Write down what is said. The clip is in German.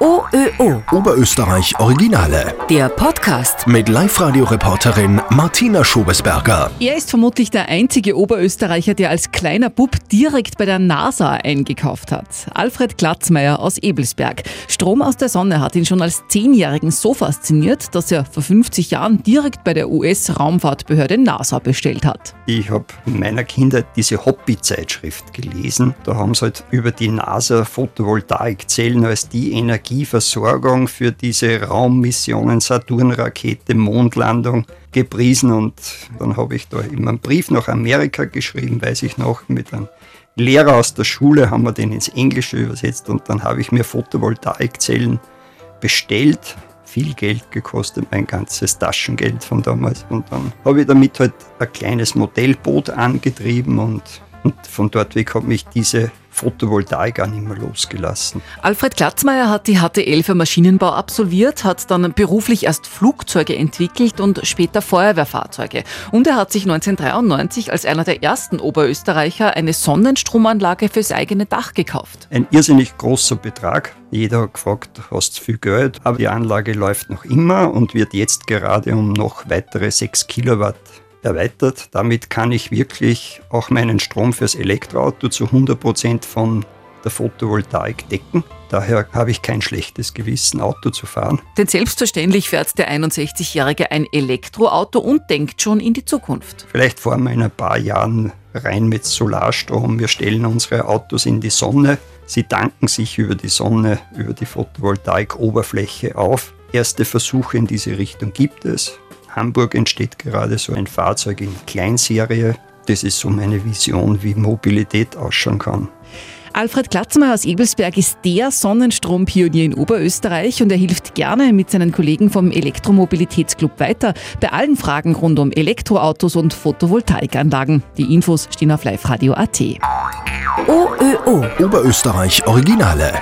OÖO. Oberösterreich Originale. Der Podcast. Mit Live-Radio-Reporterin Martina Schobesberger. Er ist vermutlich der einzige Oberösterreicher, der als kleiner Bub direkt bei der NASA eingekauft hat. Alfred Glatzmeier aus Ebelsberg. Strom aus der Sonne hat ihn schon als Zehnjährigen so fasziniert, dass er vor 50 Jahren direkt bei der US-Raumfahrtbehörde NASA bestellt hat. Ich habe in meiner Kindheit diese Hobby-Zeitschrift gelesen. Da haben sie halt über die NASA Photovoltaikzellen als die Energieversorgung für diese Raummissionen, Saturn-Rakete, Mondlandung gepriesen. Und dann habe ich da immer einen Brief nach Amerika geschrieben, weiß ich noch, mit einem Lehrer aus der Schule haben wir den ins Englische übersetzt und dann habe ich mir Photovoltaikzellen bestellt. Viel Geld gekostet, mein ganzes Taschengeld von damals. Und dann habe ich damit halt ein kleines Modellboot angetrieben und, und von dort weg hat mich diese Photovoltaik auch nicht mehr losgelassen. Alfred Glatzmeier hat die HTL für Maschinenbau absolviert, hat dann beruflich erst Flugzeuge entwickelt und später Feuerwehrfahrzeuge. Und er hat sich 1993 als einer der ersten Oberösterreicher eine Sonnenstromanlage fürs eigene Dach gekauft. Ein irrsinnig großer Betrag. Jeder hat gefragt, hast du viel Geld? Aber die Anlage läuft noch immer und wird jetzt gerade um noch weitere 6 Kilowatt erweitert. Damit kann ich wirklich auch meinen Strom fürs Elektroauto zu 100% von der Photovoltaik decken. Daher habe ich kein schlechtes Gewissen, Auto zu fahren. Denn selbstverständlich fährt der 61-Jährige ein Elektroauto und denkt schon in die Zukunft. Vielleicht fahren wir in ein paar Jahren rein mit Solarstrom. Wir stellen unsere Autos in die Sonne. Sie tanken sich über die Sonne, über die Photovoltaik-Oberfläche auf. Erste Versuche in diese Richtung gibt es. Hamburg entsteht gerade so ein Fahrzeug in Kleinserie. Das ist so meine Vision, wie Mobilität ausschauen kann. Alfred Glatzmeier aus Ebelsberg ist der Sonnenstrompionier in Oberösterreich und er hilft gerne mit seinen Kollegen vom Elektromobilitätsclub weiter bei allen Fragen rund um Elektroautos und Photovoltaikanlagen. Die Infos stehen auf liveradio.at. OÖO. Oberösterreich Originale.